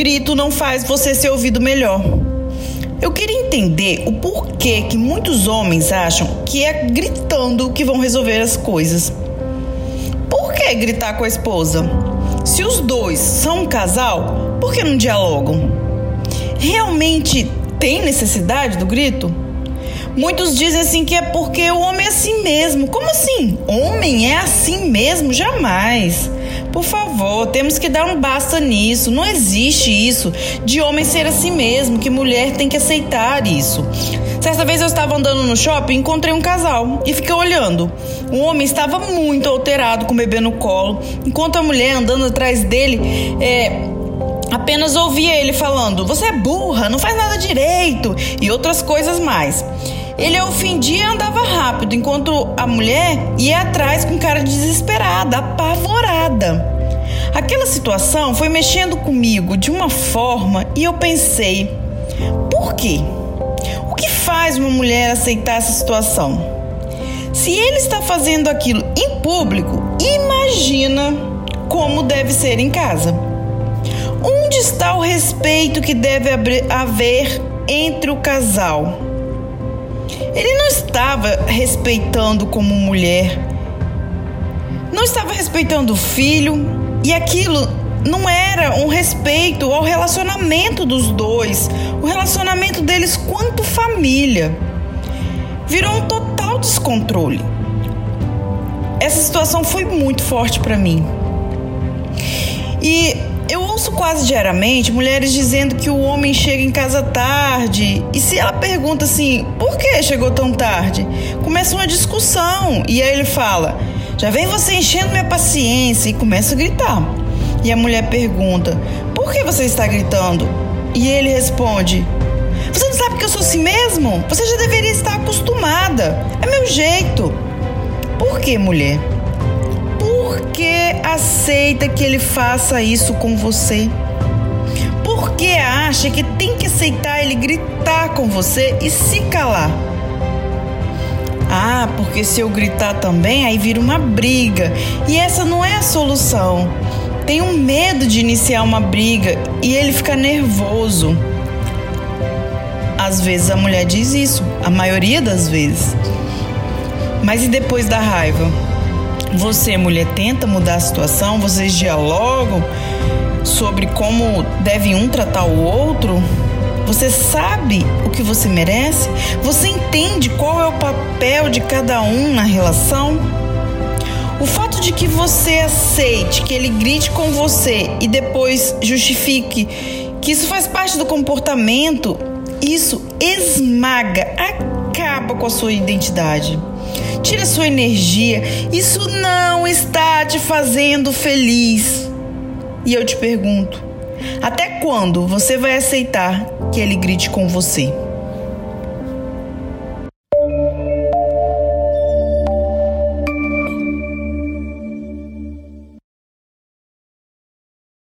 grito não faz você ser ouvido melhor. Eu queria entender o porquê que muitos homens acham que é gritando que vão resolver as coisas. Por que gritar com a esposa? Se os dois são um casal, por que não dialogam? Realmente tem necessidade do grito? Muitos dizem assim que é porque o homem é assim mesmo. Como assim? Homem é assim mesmo? Jamais. Por favor, temos que dar um basta nisso. Não existe isso de homem ser assim mesmo, que mulher tem que aceitar isso. Certa vez eu estava andando no shopping encontrei um casal e fiquei olhando. O homem estava muito alterado com o bebê no colo, enquanto a mulher andando atrás dele é, apenas ouvia ele falando: Você é burra, não faz nada direito e outras coisas mais. Ele ao fim dia andava rápido, enquanto a mulher ia atrás com cara desesperada, apavorada. Aquela situação foi mexendo comigo de uma forma e eu pensei: por quê? O que faz uma mulher aceitar essa situação? Se ele está fazendo aquilo em público, imagina como deve ser em casa. Onde está o respeito que deve haver entre o casal? Ele não estava respeitando como mulher, não estava respeitando o filho, e aquilo não era um respeito ao relacionamento dos dois, o relacionamento deles quanto família. Virou um total descontrole. Essa situação foi muito forte para mim. E eu ouço quase diariamente mulheres dizendo que o homem chega em casa tarde. E se ela pergunta assim, por que chegou tão tarde? Começa uma discussão. E aí ele fala, já vem você enchendo minha paciência. E começa a gritar. E a mulher pergunta, por que você está gritando? E ele responde, você não sabe que eu sou assim mesmo? Você já deveria estar acostumada. É meu jeito. Por que, mulher? Por que aceita que ele faça isso com você? Por que acha que tem que aceitar ele gritar com você e se calar? Ah, porque se eu gritar também, aí vira uma briga. E essa não é a solução. Tenho medo de iniciar uma briga e ele fica nervoso. Às vezes a mulher diz isso, a maioria das vezes. Mas e depois da raiva? Você, mulher, tenta mudar a situação, vocês dialogam sobre como deve um tratar o outro. Você sabe o que você merece? Você entende qual é o papel de cada um na relação? O fato de que você aceite que ele grite com você e depois justifique que isso faz parte do comportamento, isso esmaga, acaba com a sua identidade tira sua energia. Isso não está te fazendo feliz. E eu te pergunto: até quando você vai aceitar que ele grite com você?